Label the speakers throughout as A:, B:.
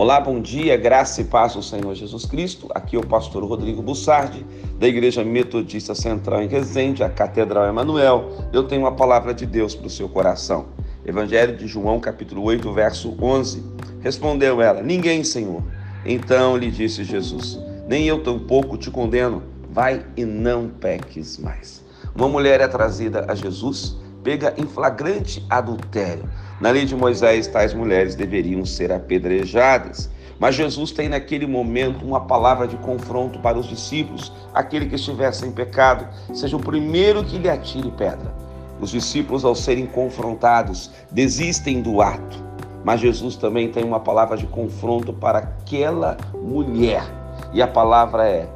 A: Olá, bom dia, graça e paz do Senhor Jesus Cristo. Aqui é o pastor Rodrigo Bussardi, da Igreja Metodista Central em Resende, a Catedral Emanuel. Eu tenho uma palavra de Deus para o seu coração. Evangelho de João, capítulo 8, verso 11. Respondeu ela: Ninguém, Senhor. Então lhe disse Jesus: Nem eu tampouco te condeno. Vai e não peques mais. Uma mulher é trazida a Jesus pega em flagrante adultério. Na lei de Moisés, tais mulheres deveriam ser apedrejadas. Mas Jesus tem naquele momento uma palavra de confronto para os discípulos. Aquele que estiver sem pecado, seja o primeiro que lhe atire pedra. Os discípulos, ao serem confrontados, desistem do ato. Mas Jesus também tem uma palavra de confronto para aquela mulher. E a palavra é: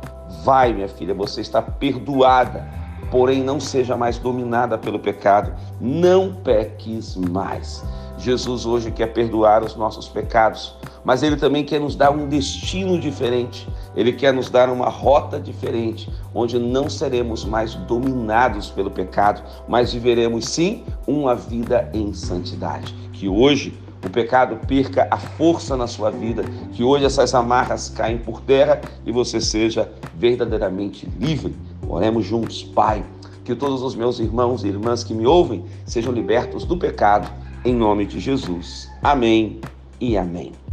A: Vai, minha filha, você está perdoada porém não seja mais dominada pelo pecado, não peques mais. Jesus hoje quer perdoar os nossos pecados, mas Ele também quer nos dar um destino diferente, Ele quer nos dar uma rota diferente, onde não seremos mais dominados pelo pecado, mas viveremos sim uma vida em santidade. Que hoje o pecado perca a força na sua vida, que hoje essas amarras caem por terra e você seja verdadeiramente livre Oremos juntos, Pai, que todos os meus irmãos e irmãs que me ouvem sejam libertos do pecado, em nome de Jesus. Amém e amém.